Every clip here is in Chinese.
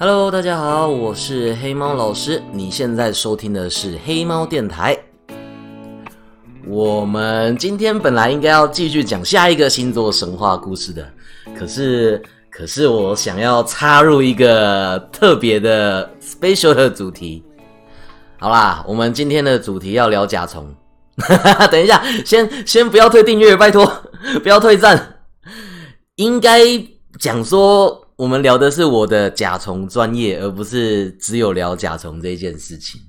Hello，大家好，我是黑猫老师。你现在收听的是黑猫电台。我们今天本来应该要继续讲下一个星座神话故事的，可是，可是我想要插入一个特别的 special 的主题。好啦，我们今天的主题要聊甲虫。等一下，先先不要退订阅，拜托，不要退赞。应该讲说。我们聊的是我的甲虫专业，而不是只有聊甲虫这件事情。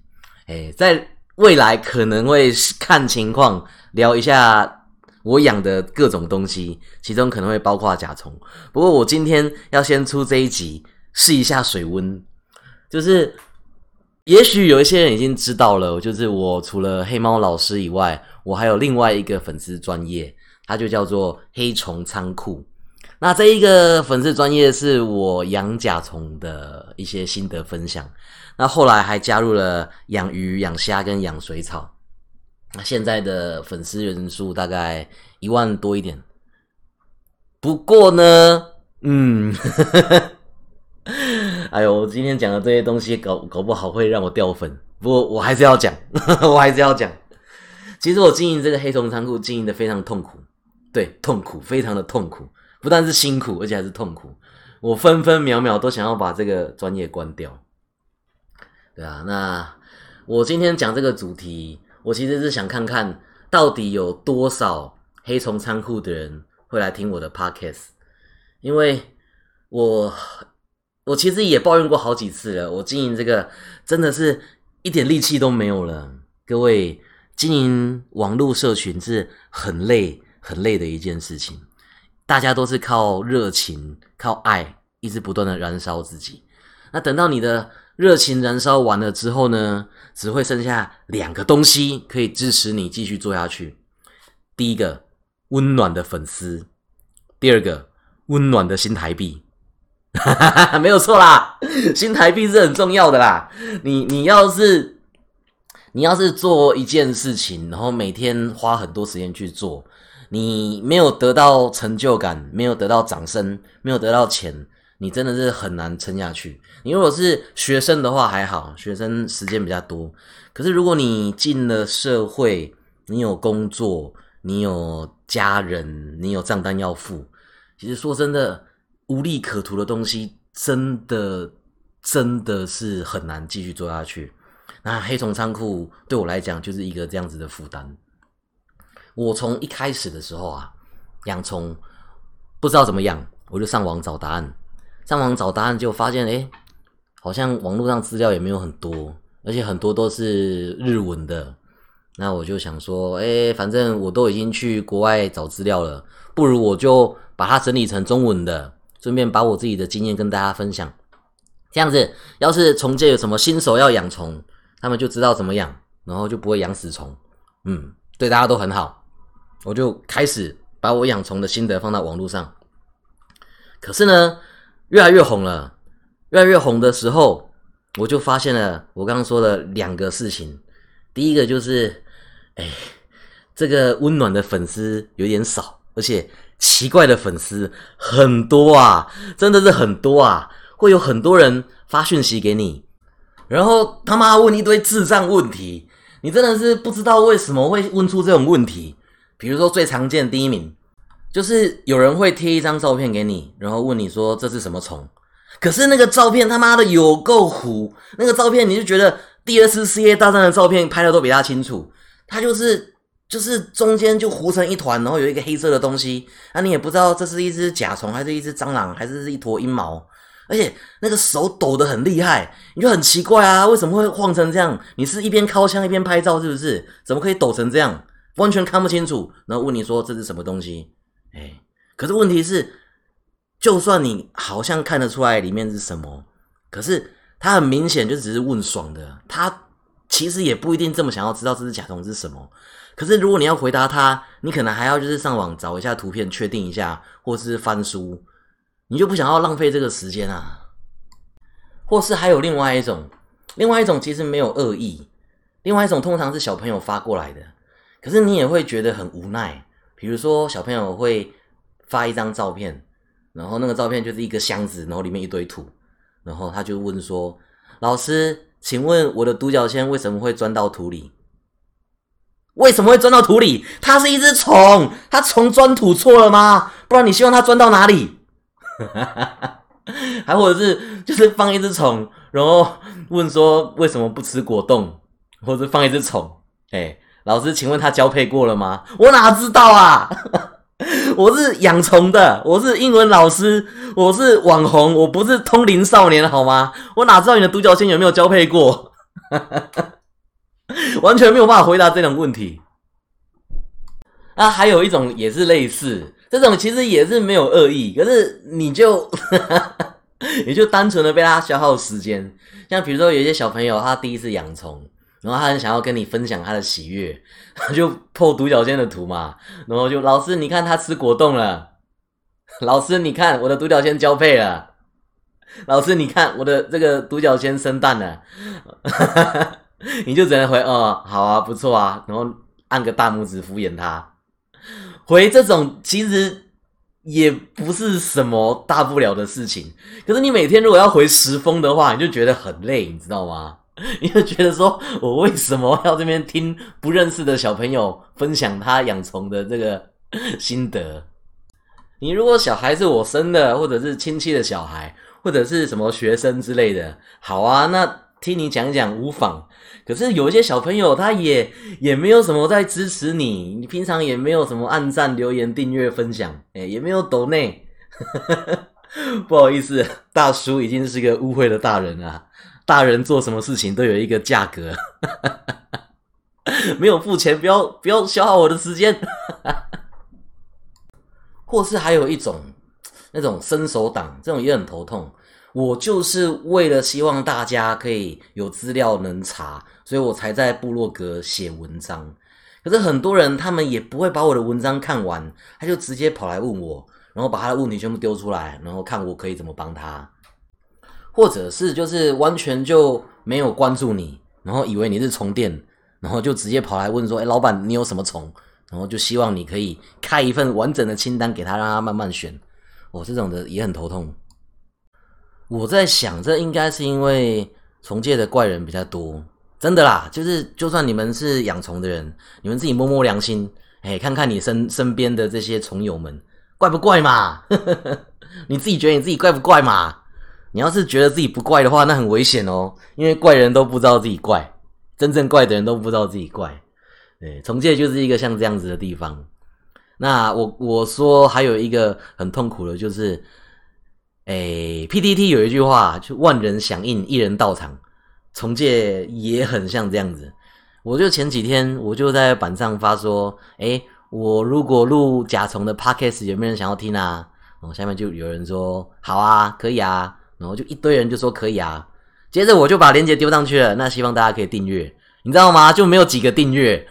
哎，在未来可能会看情况聊一下我养的各种东西，其中可能会包括甲虫。不过我今天要先出这一集试一下水温，就是也许有一些人已经知道了，就是我除了黑猫老师以外，我还有另外一个粉丝专业，它就叫做黑虫仓库。那这一个粉丝专业是我养甲虫的一些心得分享。那后来还加入了养鱼、养虾跟养水草。那现在的粉丝人数大概一万多一点。不过呢，嗯，哎呦，我今天讲的这些东西搞搞不好会让我掉粉。不过我还是要讲，我还是要讲。其实我经营这个黑虫仓库经营的非常痛苦，对，痛苦，非常的痛苦。不但是辛苦，而且还是痛苦。我分分秒秒都想要把这个专业关掉。对啊，那我今天讲这个主题，我其实是想看看到底有多少黑虫仓库的人会来听我的 podcast。因为我我其实也抱怨过好几次了，我经营这个真的是一点力气都没有了。各位，经营网络社群是很累、很累的一件事情。大家都是靠热情、靠爱，一直不断的燃烧自己。那等到你的热情燃烧完了之后呢，只会剩下两个东西可以支持你继续做下去。第一个，温暖的粉丝；第二个，温暖的新台币。没有错啦，新台币是很重要的啦。你你要是你要是做一件事情，然后每天花很多时间去做。你没有得到成就感，没有得到掌声，没有得到钱，你真的是很难撑下去。你如果是学生的话还好，学生时间比较多。可是如果你进了社会，你有工作，你有家人，你有账单要付，其实说真的，无利可图的东西，真的真的是很难继续做下去。那黑虫仓库对我来讲就是一个这样子的负担。我从一开始的时候啊，养虫不知道怎么养，我就上网找答案。上网找答案就发现，哎，好像网络上资料也没有很多，而且很多都是日文的。那我就想说，哎，反正我都已经去国外找资料了，不如我就把它整理成中文的，顺便把我自己的经验跟大家分享。这样子，要是从这有什么新手要养虫，他们就知道怎么养，然后就不会养死虫。嗯，对大家都很好。我就开始把我养虫的心得放到网络上，可是呢，越来越红了，越来越红的时候，我就发现了我刚刚说的两个事情。第一个就是，哎，这个温暖的粉丝有点少，而且奇怪的粉丝很多啊，真的是很多啊，会有很多人发讯息给你，然后他妈问一堆智障问题，你真的是不知道为什么会问出这种问题。比如说最常见第一名，就是有人会贴一张照片给你，然后问你说这是什么虫，可是那个照片他妈的有够糊，那个照片你就觉得第二次世界大战的照片拍的都比他清楚，他就是就是中间就糊成一团，然后有一个黑色的东西，那你也不知道这是一只甲虫还是一只蟑螂还是一坨阴毛，而且那个手抖得很厉害，你就很奇怪啊，为什么会晃成这样？你是一边靠枪一边拍照是不是？怎么可以抖成这样？完全看不清楚，然后问你说这是什么东西？哎，可是问题是，就算你好像看得出来里面是什么，可是他很明显就只是问爽的，他其实也不一定这么想要知道这只甲虫是什么。可是如果你要回答他，你可能还要就是上网找一下图片确定一下，或是翻书，你就不想要浪费这个时间啊。或是还有另外一种，另外一种其实没有恶意，另外一种通常是小朋友发过来的。可是你也会觉得很无奈，比如说小朋友会发一张照片，然后那个照片就是一个箱子，然后里面一堆土，然后他就问说：“老师，请问我的独角仙为什么会钻到土里？为什么会钻到土里？它是一只虫，它虫钻土错了吗？不然你希望它钻到哪里？还或者是就是放一只虫，然后问说为什么不吃果冻，或者放一只虫？哎，老师，请问他交配过了吗？我哪知道啊？” 我是养虫的，我是英文老师，我是网红，我不是通灵少年，好吗？我哪知道你的独角仙有没有交配过？完全没有办法回答这种问题。啊，还有一种也是类似，这种其实也是没有恶意，可是你就 你就单纯的被他消耗时间。像比如说有些小朋友，他第一次养虫。然后他很想要跟你分享他的喜悦，他 就破独角仙的图嘛。然后就老师，你看他吃果冻了。老师，你看我的独角仙交配了。老师，你看我的这个独角仙生蛋了。你就只能回哦，好啊，不错啊。然后按个大拇指敷衍他。回这种其实也不是什么大不了的事情。可是你每天如果要回十封的话，你就觉得很累，你知道吗？你就觉得说，我为什么要这边听不认识的小朋友分享他养虫的这个心得？你如果小孩是我生的，或者是亲戚的小孩，或者是什么学生之类的，好啊，那听你讲讲无妨。可是有一些小朋友，他也也没有什么在支持你，你平常也没有什么按赞、留言、订阅、分享，哎，也没有抖内。不好意思，大叔已经是个误会的大人了。大人做什么事情都有一个价格，没有付钱，不要不要消耗我的时间。或是还有一种那种伸手党，这种也很头痛。我就是为了希望大家可以有资料能查，所以我才在部落格写文章。可是很多人他们也不会把我的文章看完，他就直接跑来问我，然后把他的问题全部丢出来，然后看我可以怎么帮他。或者是就是完全就没有关注你，然后以为你是充电，然后就直接跑来问说：“哎，老板，你有什么虫？”然后就希望你可以开一份完整的清单给他，让他慢慢选。我这种的也很头痛。我在想，这应该是因为虫界的怪人比较多，真的啦。就是就算你们是养虫的人，你们自己摸摸良心，哎，看看你身身边的这些虫友们，怪不怪嘛？你自己觉得你自己怪不怪嘛？你要是觉得自己不怪的话，那很危险哦，因为怪人都不知道自己怪，真正怪的人都不知道自己怪。对，重建就是一个像这样子的地方。那我我说还有一个很痛苦的，就是，诶，PTT 有一句话，就万人响应，一人到场。重建也很像这样子。我就前几天我就在板上发说，诶，我如果录甲虫的 Podcast，有没有人想要听啊？哦，下面就有人说，好啊，可以啊。然后就一堆人就说可以啊，接着我就把链接丢上去了。那希望大家可以订阅，你知道吗？就没有几个订阅，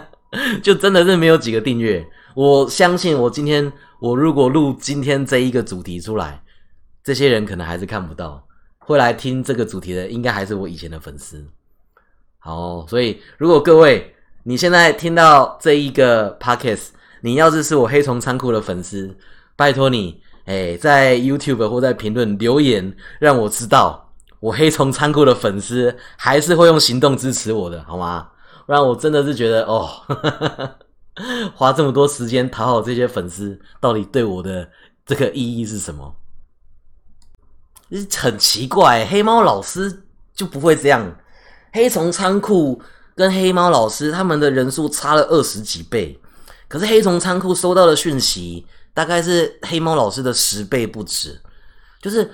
就真的是没有几个订阅。我相信我今天我如果录今天这一个主题出来，这些人可能还是看不到，会来听这个主题的应该还是我以前的粉丝。好，所以如果各位你现在听到这一个 podcast，你要是是我黑虫仓库的粉丝，拜托你。哎，在 YouTube 或在评论留言，让我知道我黑虫仓库的粉丝还是会用行动支持我的，好吗？让我真的是觉得哦，花这么多时间讨好这些粉丝，到底对我的这个意义是什么？很奇怪，黑猫老师就不会这样。黑虫仓库跟黑猫老师他们的人数差了二十几倍，可是黑虫仓库收到的讯息。大概是黑猫老师的十倍不止，就是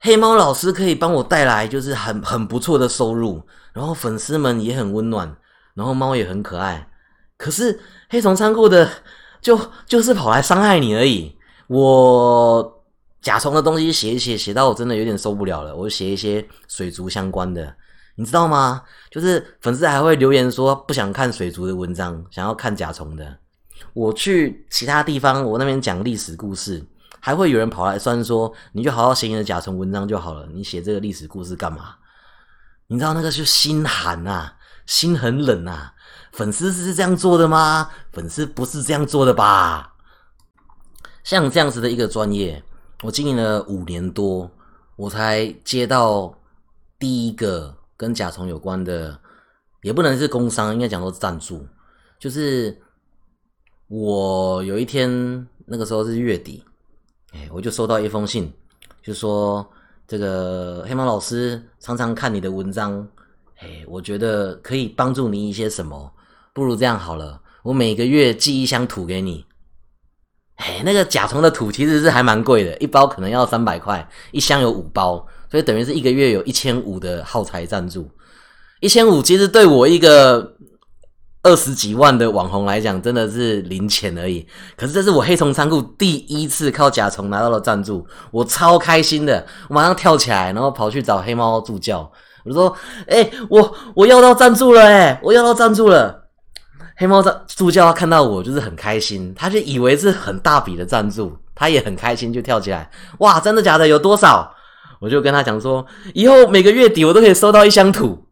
黑猫老师可以帮我带来就是很很不错的收入，然后粉丝们也很温暖，然后猫也很可爱。可是黑虫仓库的就就是跑来伤害你而已。我甲虫的东西写一写，写到我真的有点受不了了，我就写一些水族相关的，你知道吗？就是粉丝还会留言说不想看水族的文章，想要看甲虫的。我去其他地方，我那边讲历史故事，还会有人跑来酸说：“你就好好写你的甲虫文章就好了，你写这个历史故事干嘛？”你知道那个就心寒啊，心很冷啊。粉丝是这样做的吗？粉丝不是这样做的吧？像这样子的一个专业，我经营了五年多，我才接到第一个跟甲虫有关的，也不能是工商，应该讲说赞助。就是我有一天那个时候是月底，哎，我就收到一封信，就说这个黑猫老师常常看你的文章，哎，我觉得可以帮助你一些什么，不如这样好了，我每个月寄一箱土给你。哎，那个甲虫的土其实是还蛮贵的，一包可能要三百块，一箱有五包，所以等于是一个月有一千五的耗材赞助。一千五其实对我一个二十几万的网红来讲，真的是零钱而已。可是这是我黑虫仓库第一次靠甲虫拿到了赞助，我超开心的，我马上跳起来，然后跑去找黑猫助教，我说：“哎，我我要到赞助了，哎，我要到赞助了。”黑猫助助教看到我就是很开心，他就以为是很大笔的赞助，他也很开心，就跳起来，哇，真的假的？有多少？我就跟他讲说，以后每个月底我都可以收到一箱土。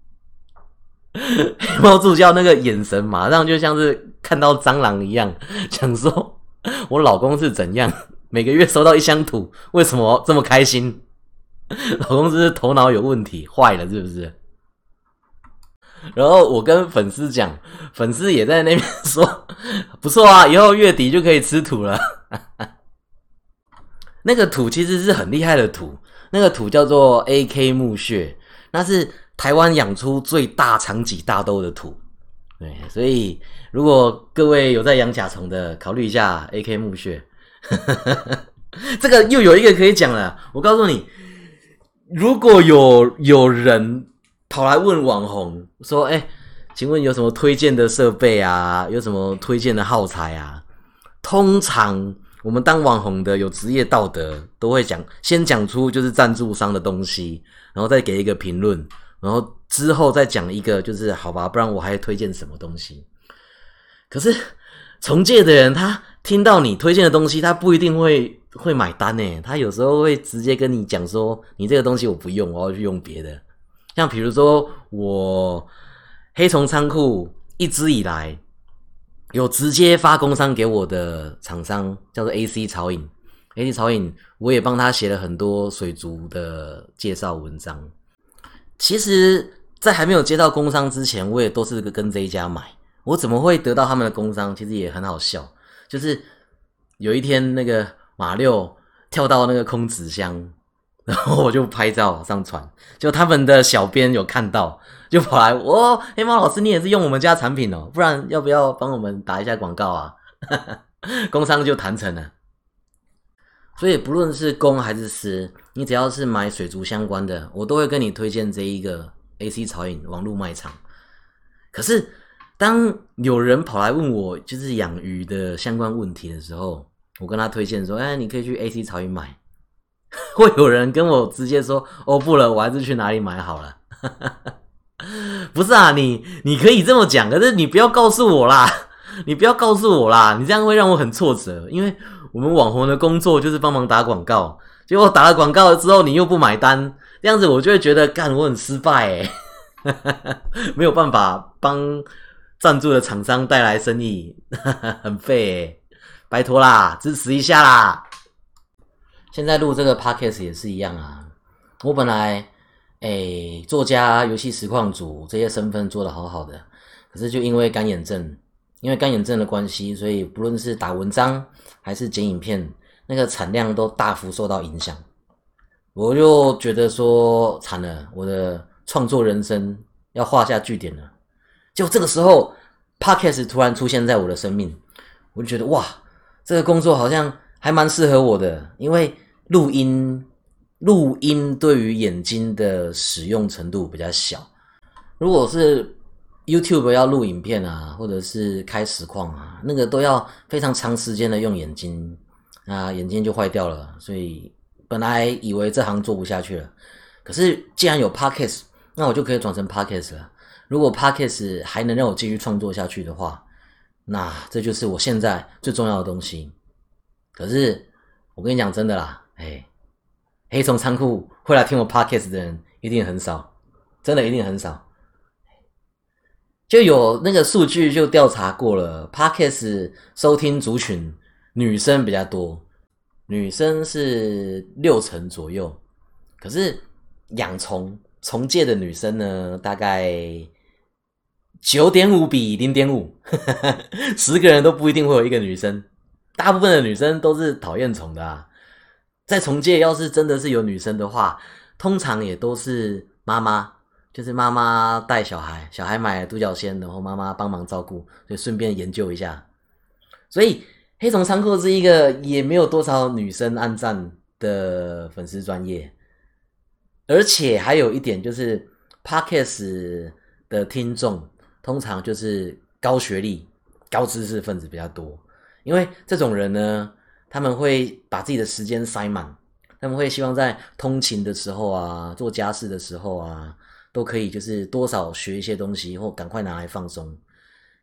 黑 猫助教那个眼神马上就像是看到蟑螂一样，想说我老公是怎样 每个月收到一箱土，为什么这么开心？老公是头脑有问题，坏了是不是？然后我跟粉丝讲，粉丝也在那边说不错啊，以后月底就可以吃土了。那个土其实是很厉害的土，那个土叫做 AK 墓穴，那是台湾养出最大长脊大兜的土。对，所以如果各位有在养甲虫的，考虑一下 AK 墓穴。这个又有一个可以讲了，我告诉你，如果有有人。跑来问网红说：“哎，请问有什么推荐的设备啊？有什么推荐的耗材啊？”通常我们当网红的有职业道德，都会讲先讲出就是赞助商的东西，然后再给一个评论，然后之后再讲一个就是好吧，不然我还推荐什么东西？可是 从借的人他听到你推荐的东西，他不一定会会买单呢。他有时候会直接跟你讲说：“你这个东西我不用，我要去用别的。”像比如说，我黑虫仓库一直以来有直接发工商给我的厂商叫做 AC 草影，AC 草影我也帮他写了很多水族的介绍文章。其实，在还没有接到工商之前，我也都是跟这一家买。我怎么会得到他们的工商？其实也很好笑，就是有一天那个马六跳到那个空纸箱。然后我就拍照上传，就他们的小编有看到，就跑来，哦，黑猫老师，你也是用我们家产品哦，不然要不要帮我们打一下广告啊？工商就谈成了。所以不论是公还是私，你只要是买水族相关的，我都会跟你推荐这一个 AC 潮影网络卖场。可是当有人跑来问我就是养鱼的相关问题的时候，我跟他推荐说，哎，你可以去 AC 潮影买。会有人跟我直接说：“哦，不了，我还是去哪里买好了。”不是啊，你你可以这么讲，可是你不要告诉我啦，你不要告诉我啦，你这样会让我很挫折。因为我们网红的工作就是帮忙打广告，结果打了广告之后你又不买单，这样子我就会觉得干我很失败哎，没有办法帮赞助的厂商带来生意，很废，拜托啦，支持一下啦。现在录这个 podcast 也是一样啊。我本来诶，作家、游戏实况组这些身份做的好好的，可是就因为干眼症，因为干眼症的关系，所以不论是打文章还是剪影片，那个产量都大幅受到影响。我就觉得说惨了，我的创作人生要画下句点了。就这个时候，podcast 突然出现在我的生命，我就觉得哇，这个工作好像。还蛮适合我的，因为录音录音对于眼睛的使用程度比较小。如果是 YouTube 要录影片啊，或者是开实况啊，那个都要非常长时间的用眼睛啊，眼睛就坏掉了。所以本来以为这行做不下去了，可是既然有 Podcast，那我就可以转成 Podcast 了。如果 Podcast 还能让我继续创作下去的话，那这就是我现在最重要的东西。可是，我跟你讲真的啦，哎，黑虫仓库会来听我 podcast 的人一定很少，真的一定很少。就有那个数据就调查过了，podcast 收听族群女生比较多，女生是六成左右，可是养虫虫界的女生呢，大概九点五比零点五，十个人都不一定会有一个女生。大部分的女生都是讨厌虫的啊。在虫界，要是真的是有女生的话，通常也都是妈妈，就是妈妈带小孩，小孩买独角仙，然后妈妈帮忙照顾，就顺便研究一下。所以黑虫仓库是一个也没有多少女生按赞的粉丝专业，而且还有一点就是，Podcast 的听众通常就是高学历、高知识分子比较多。因为这种人呢，他们会把自己的时间塞满，他们会希望在通勤的时候啊，做家事的时候啊，都可以就是多少学一些东西，或赶快拿来放松。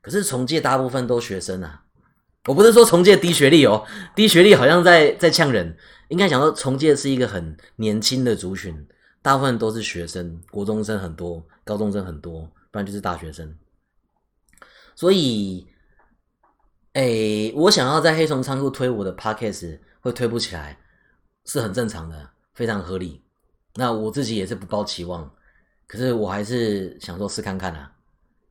可是重介大部分都学生啊，我不是说重介低学历哦，低学历好像在在呛人，应该讲说重介是一个很年轻的族群，大部分都是学生，国中生很多，高中生很多，不然就是大学生，所以。哎，我想要在黑虫仓库推我的 podcast 会推不起来，是很正常的，非常合理。那我自己也是不抱期望，可是我还是想说试看看啊。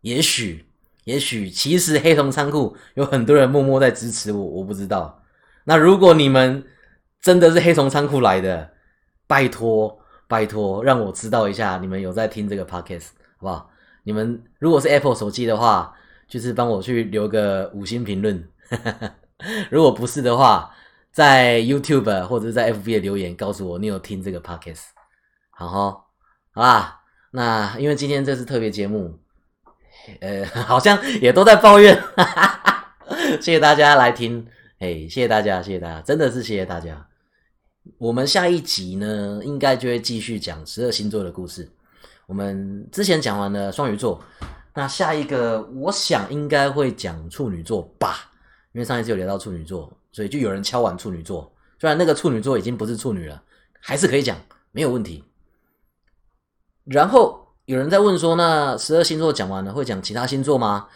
也许，也许其实黑虫仓库有很多人默默在支持我，我不知道。那如果你们真的是黑虫仓库来的，拜托拜托，让我知道一下你们有在听这个 podcast 好不好？你们如果是 Apple 手机的话。就是帮我去留个五星评论，如果不是的话，在 YouTube 或者是在 FB 的留言告诉我你有听这个 Podcast，好哈，好啦，那因为今天这是特别节目，呃，好像也都在抱怨，哈哈哈谢谢大家来听，哎，谢谢大家，谢谢大家，真的是谢谢大家。我们下一集呢，应该就会继续讲十二星座的故事。我们之前讲完了双鱼座。那下一个，我想应该会讲处女座吧，因为上一次有聊到处女座，所以就有人敲完处女座。虽然那个处女座已经不是处女了，还是可以讲，没有问题。然后有人在问说，那十二星座讲完了，会讲其他星座吗？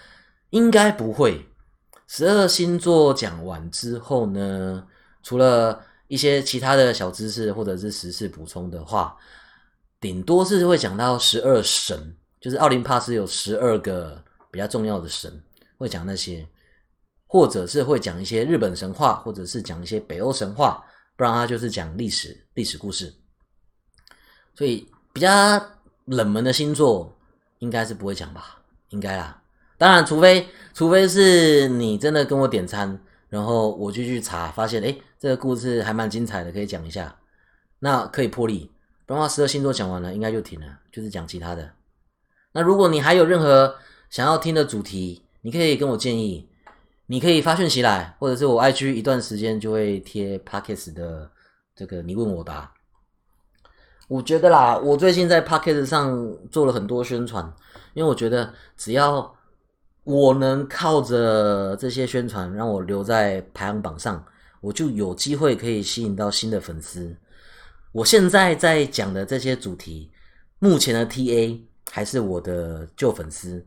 应该不会。十二星座讲完之后呢，除了一些其他的小知识或者是时事补充的话，顶多是会讲到十二神。就是奥林帕斯有十二个比较重要的神，会讲那些，或者是会讲一些日本神话，或者是讲一些北欧神话，不然他就是讲历史历史故事。所以比较冷门的星座应该是不会讲吧？应该啦。当然，除非除非是你真的跟我点餐，然后我就去查，发现哎，这个故事还蛮精彩的，可以讲一下，那可以破例。不然话，十二星座讲完了，应该就停了，就是讲其他的。那如果你还有任何想要听的主题，你可以跟我建议，你可以发讯息来，或者是我 IG 一段时间就会贴 Pockets 的这个你问我答。我觉得啦，我最近在 Pocket 上做了很多宣传，因为我觉得只要我能靠着这些宣传让我留在排行榜上，我就有机会可以吸引到新的粉丝。我现在在讲的这些主题，目前的 TA。还是我的旧粉丝，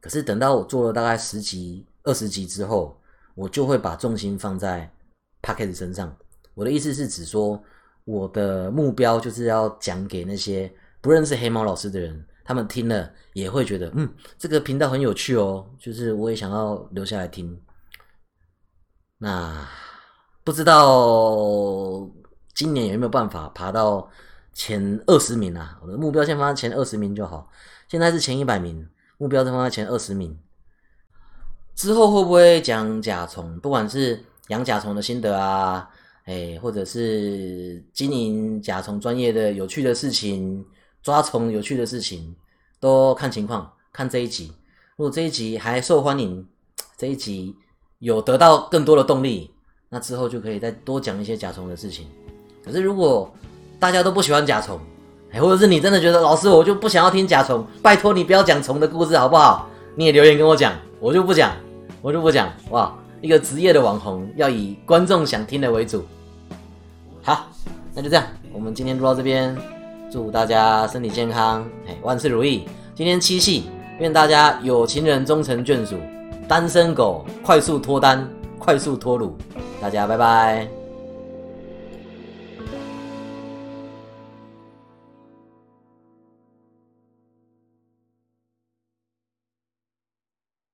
可是等到我做了大概十集、二十集之后，我就会把重心放在 Pocket 身上。我的意思是指说，我的目标就是要讲给那些不认识黑猫老师的人，他们听了也会觉得，嗯，这个频道很有趣哦，就是我也想要留下来听。那不知道今年有没有办法爬到？前二十名啊，我的目标先放在前二十名就好。现在是前一百名，目标再放在前二十名。之后会不会讲甲虫？不管是养甲虫的心得啊，哎，或者是经营甲虫专业的有趣的事情，抓虫有趣的事情，都看情况。看这一集，如果这一集还受欢迎，这一集有得到更多的动力，那之后就可以再多讲一些甲虫的事情。可是如果大家都不喜欢甲虫，哎，或者是你真的觉得老师我就不想要听甲虫，拜托你不要讲虫的故事好不好？你也留言跟我讲，我就不讲，我就不讲，哇！一个职业的网红要以观众想听的为主。那就这样，我们今天录到这边，祝大家身体健康，哎，万事如意。今天七夕，愿大家有情人终成眷属，单身狗快速脱单，快速脱乳。大家拜拜。